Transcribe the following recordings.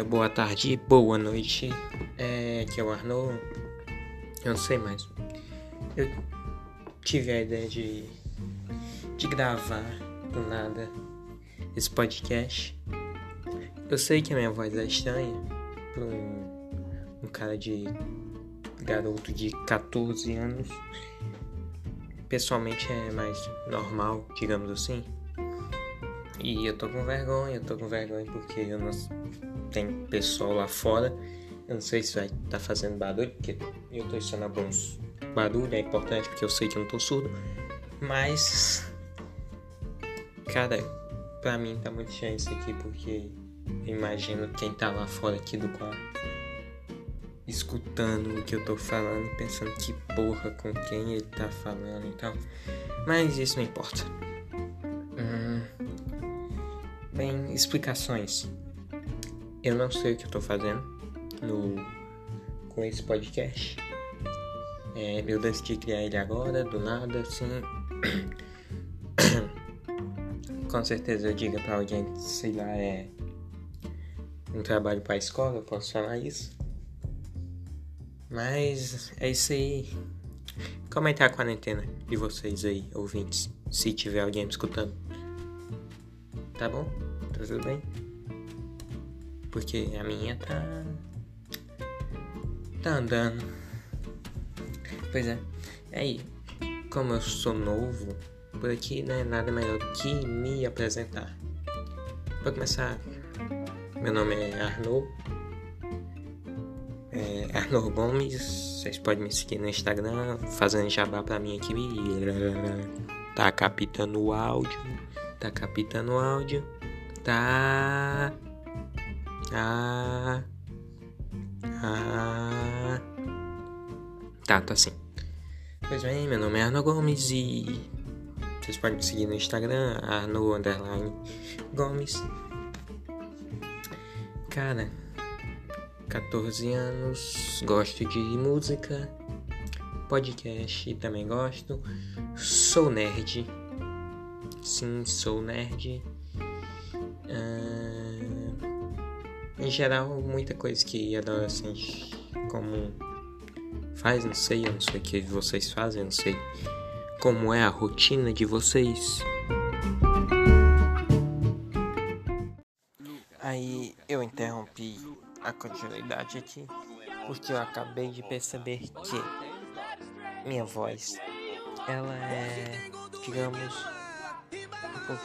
dia, boa tarde, boa noite. É, aqui é o Arnaud. Eu não sei mais. Eu tive a ideia de, de gravar do nada esse podcast. Eu sei que a minha voz é estranha para um, um cara de garoto de 14 anos. Pessoalmente é mais normal, digamos assim. E eu tô com vergonha, eu tô com vergonha porque eu não tem pessoal lá fora. Eu não sei se vai estar tá fazendo barulho, porque eu tô ensinando alguns barulho, é importante porque eu sei que eu não tô surdo. Mas cara, pra mim tá muito cheio isso aqui porque eu imagino quem tá lá fora aqui do quarto escutando o que eu tô falando e pensando que porra com quem ele tá falando e tal. Mas isso não importa. Bem, explicações. Eu não sei o que eu tô fazendo no, com esse podcast. É, eu decidi criar ele agora, do nada, assim. com certeza eu diga pra alguém, sei lá, é um trabalho pra escola, eu posso falar isso. Mas é isso aí. Comentar a quarentena de vocês aí, ouvintes, se tiver alguém me escutando. Tá bom? Tá tudo bem? Porque a minha tá. tá andando. Pois é. Aí, como eu sou novo, por aqui não é nada melhor que me apresentar. Pra começar, meu nome é Arnaud. É Gomes. Vocês podem me seguir no Instagram, fazendo jabá pra mim aqui. Tá captando o áudio tá captando áudio, tá. Ah. Ah. Tá, tá assim. Pois bem, meu nome é Arno Gomes e vocês podem me seguir no Instagram, Arno Underline Gomes. Cara, 14 anos, gosto de música, podcast também gosto, sou nerd Sim, sou nerd. Uh, em geral, muita coisa que adolescente comum faz, não sei, eu não sei o que vocês fazem, eu não sei como é a rotina de vocês. Aí eu interrompi a continuidade aqui porque eu acabei de perceber que minha voz ela é, digamos, pouco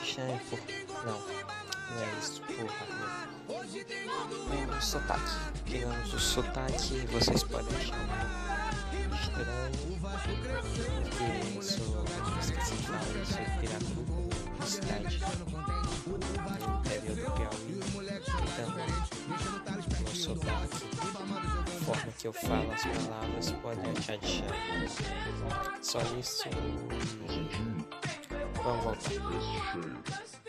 por. Não, não é isso, porra. É o sotaque. Digamos, o sotaque vocês podem achar estranho. Porque eu sou, esqueci de falar, eu sou de Piratuba, cidade interior do Piauí. Então, o sotaque, a forma que eu falo as palavras pode achar de chão. Só isso. Vamos voltar.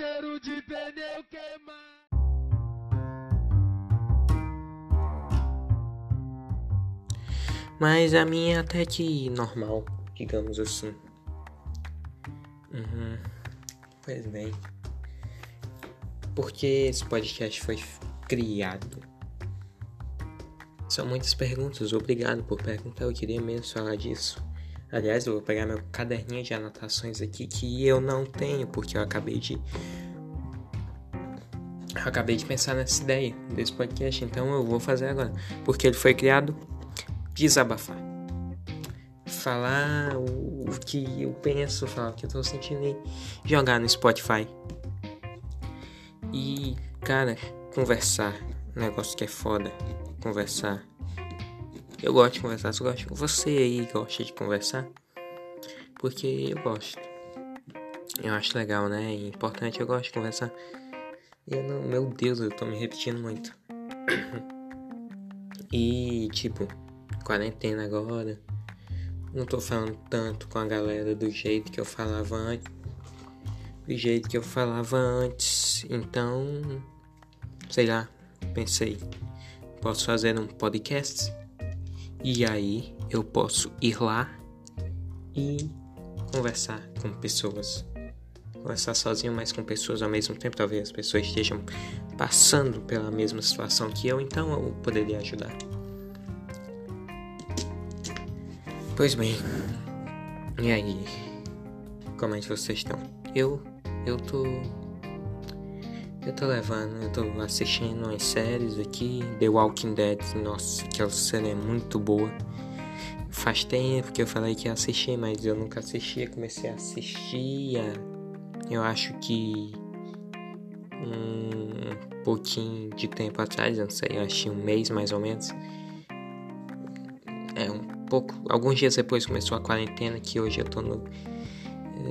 Cheiro de pneu queimado. Mas a minha até que normal, digamos assim. Uhum. Pois bem. Porque esse podcast foi criado? São muitas perguntas, obrigado por perguntar, eu queria mesmo falar disso. Aliás, eu vou pegar meu caderninho de anotações aqui que eu não tenho, porque eu acabei de. Eu acabei de pensar nessa ideia desse podcast, então eu vou fazer agora. Porque ele foi criado desabafar. Falar o, que eu penso, falar o que eu tô sentindo e jogar no Spotify. E, cara, conversar. Um negócio que é foda. Conversar eu gosto de conversar, eu gosto. Você aí gosta de conversar? Porque eu gosto. Eu acho legal, né? É importante, eu gosto de conversar. Eu não, meu Deus, eu tô me repetindo muito. e tipo, quarentena agora. Não tô falando tanto com a galera do jeito que eu falava antes. Do jeito que eu falava antes. Então, sei lá, pensei, posso fazer um podcast? E aí eu posso ir lá e conversar com pessoas. conversar sozinho, mas com pessoas ao mesmo tempo. Talvez as pessoas estejam passando pela mesma situação que eu, então eu poderia ajudar. Pois bem, e aí? Como é que vocês estão? Eu, eu tô. Eu tô levando, eu tô assistindo umas séries aqui. The Walking Dead, nossa, aquela série é muito boa. Faz tempo que eu falei que ia assistir, mas eu nunca assistia. Comecei a assistir. Eu acho que. Um pouquinho de tempo atrás, não sei, eu achei um mês mais ou menos. É um pouco, alguns dias depois começou a quarentena, que hoje eu tô no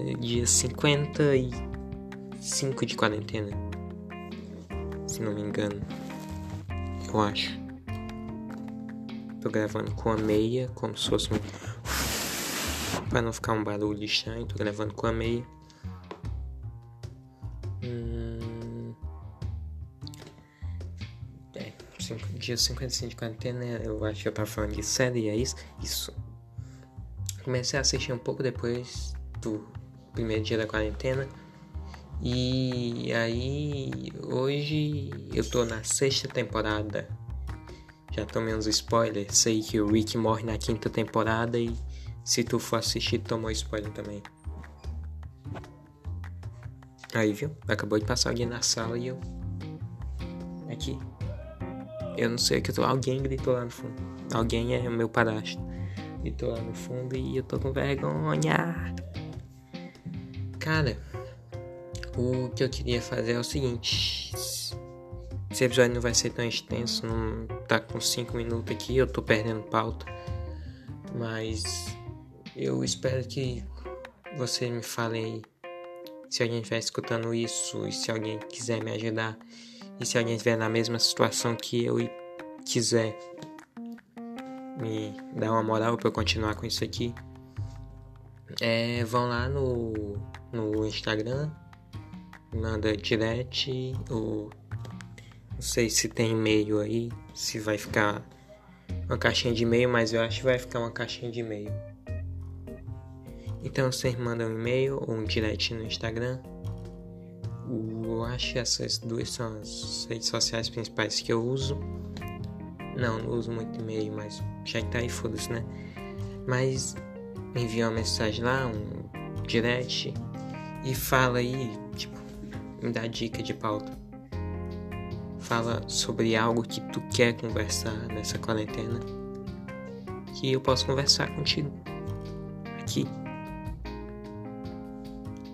é, dia 55 de quarentena. Se não me engano. Eu acho. Tô gravando com a meia, como se fosse um. Pra não ficar um barulho estranho, tô gravando com a meia. Hum... É, cinco, dia 55 de quarentena, eu acho que eu tava falando de série, é isso? Isso. Comecei a assistir um pouco depois do primeiro dia da quarentena. E aí, hoje eu tô na sexta temporada já tomei uns spoilers. Sei que o Rick morre na quinta temporada e se tu for assistir, tomou spoiler também. Aí, viu? Acabou de passar alguém na sala e eu. Aqui. Eu não sei o que eu tô. Alguém gritou lá no fundo. Alguém é meu padastro. Gritou lá no fundo e eu tô com vergonha. Cara, o que eu queria fazer é o seguinte. Esse episódio não vai ser tão extenso, não tá com 5 minutos aqui, eu tô perdendo pauta. Mas eu espero que você me fale aí se alguém estiver escutando isso e se alguém quiser me ajudar e se alguém estiver na mesma situação que eu e quiser me dar uma moral para eu continuar com isso aqui. É, vão lá no, no Instagram, manda direct, o não sei se tem e-mail aí, se vai ficar uma caixinha de e-mail, mas eu acho que vai ficar uma caixinha de e-mail. Então vocês mandam um e-mail ou um direct no Instagram. Eu acho que essas duas são as redes sociais principais que eu uso. Não, não uso muito e-mail, mas já que tá aí, foda-se, né? Mas envia uma mensagem lá, um direct, e fala aí, me dá dica de pauta fala sobre algo que tu quer conversar nessa quarentena, que eu posso conversar contigo aqui.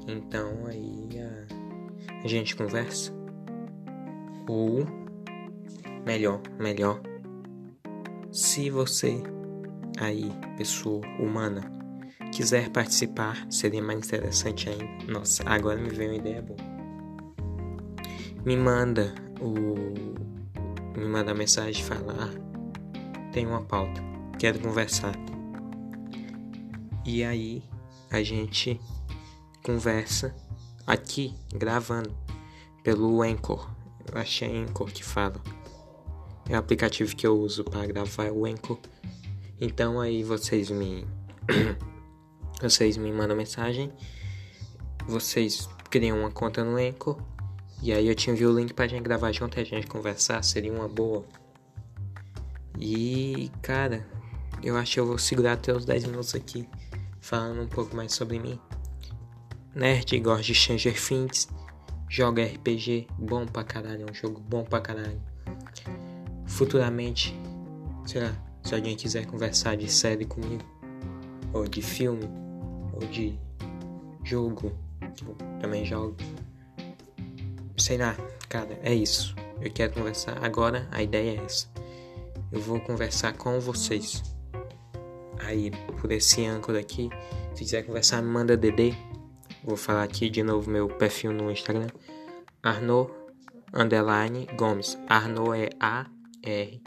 Então aí a, a gente conversa. Ou melhor, melhor, se você aí, pessoa humana, quiser participar, seria mais interessante ainda. Nossa, agora me veio uma ideia boa. Me manda o me manda mensagem e fala: ah, tem uma pauta, quero conversar. E aí a gente conversa aqui gravando pelo Anchor. Eu achei Anchor que fala. É o aplicativo que eu uso para gravar o Anchor. Então aí vocês me vocês me mandam mensagem, vocês criam uma conta no Anchor e aí eu te envio o link pra gente gravar junto e a gente conversar, seria uma boa. E, cara, eu acho que eu vou segurar até os 10 minutos aqui, falando um pouco mais sobre mim. Nerd, gosta de Stranger Things, joga RPG, bom pra caralho, é um jogo bom pra caralho. Futuramente, sei lá, se alguém quiser conversar de série comigo, ou de filme, ou de jogo, eu também jogo sei lá, cara, é isso. Eu quero conversar agora, a ideia é essa. Eu vou conversar com vocês. Aí, por esse âncora aqui, se quiser conversar, manda DD. Vou falar aqui de novo meu perfil no Instagram. Arno underline Gomes. Arno é A R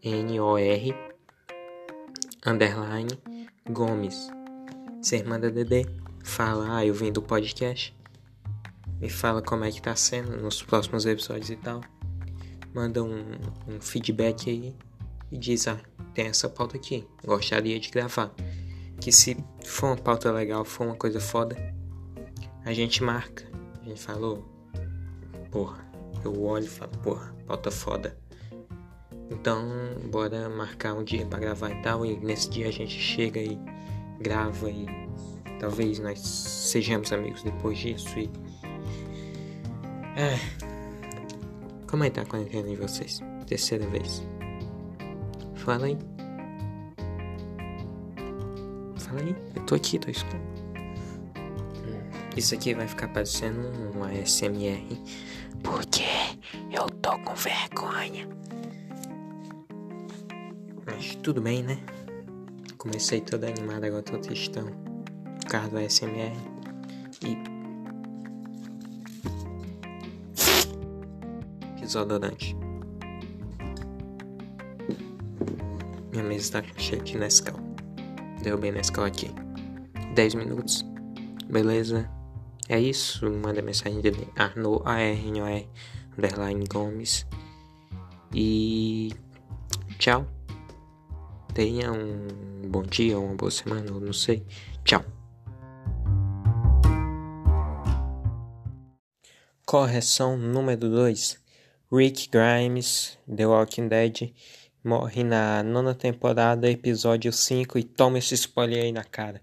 N O R underline Gomes. Você manda DD, fala, ah, eu vim do podcast me fala como é que tá sendo nos próximos episódios e tal. Manda um, um feedback aí e diz, ah, tem essa pauta aqui, gostaria de gravar. Que se for uma pauta legal, for uma coisa foda, a gente marca. A gente falou, porra, eu olho e falo, porra, pauta foda. Então, bora marcar um dia para gravar e tal. E nesse dia a gente chega e grava e talvez nós sejamos amigos depois disso. E. É. Como é que tá a quarentena em vocês? Terceira vez. Fala aí. Fala aí. Eu tô aqui, tô escutando. Isso aqui vai ficar parecendo um ASMR. Porque eu tô com vergonha. Mas tudo bem, né? Comecei todo animado, agora tô tristão. Por causa do ASMR. E. Desodorante. Minha mesa tá cheia de Nescau. Derrubei Nescau aqui. 10 minutos. Beleza? É isso. Manda mensagem dele. Arno, A-R-N-O-R, underline Gomes. E. Tchau. Tenha um bom dia, uma boa semana, não sei. Tchau. Correção número 2. Rick Grimes, The Walking Dead, morre na nona temporada, episódio 5 e toma esse spoiler aí na cara.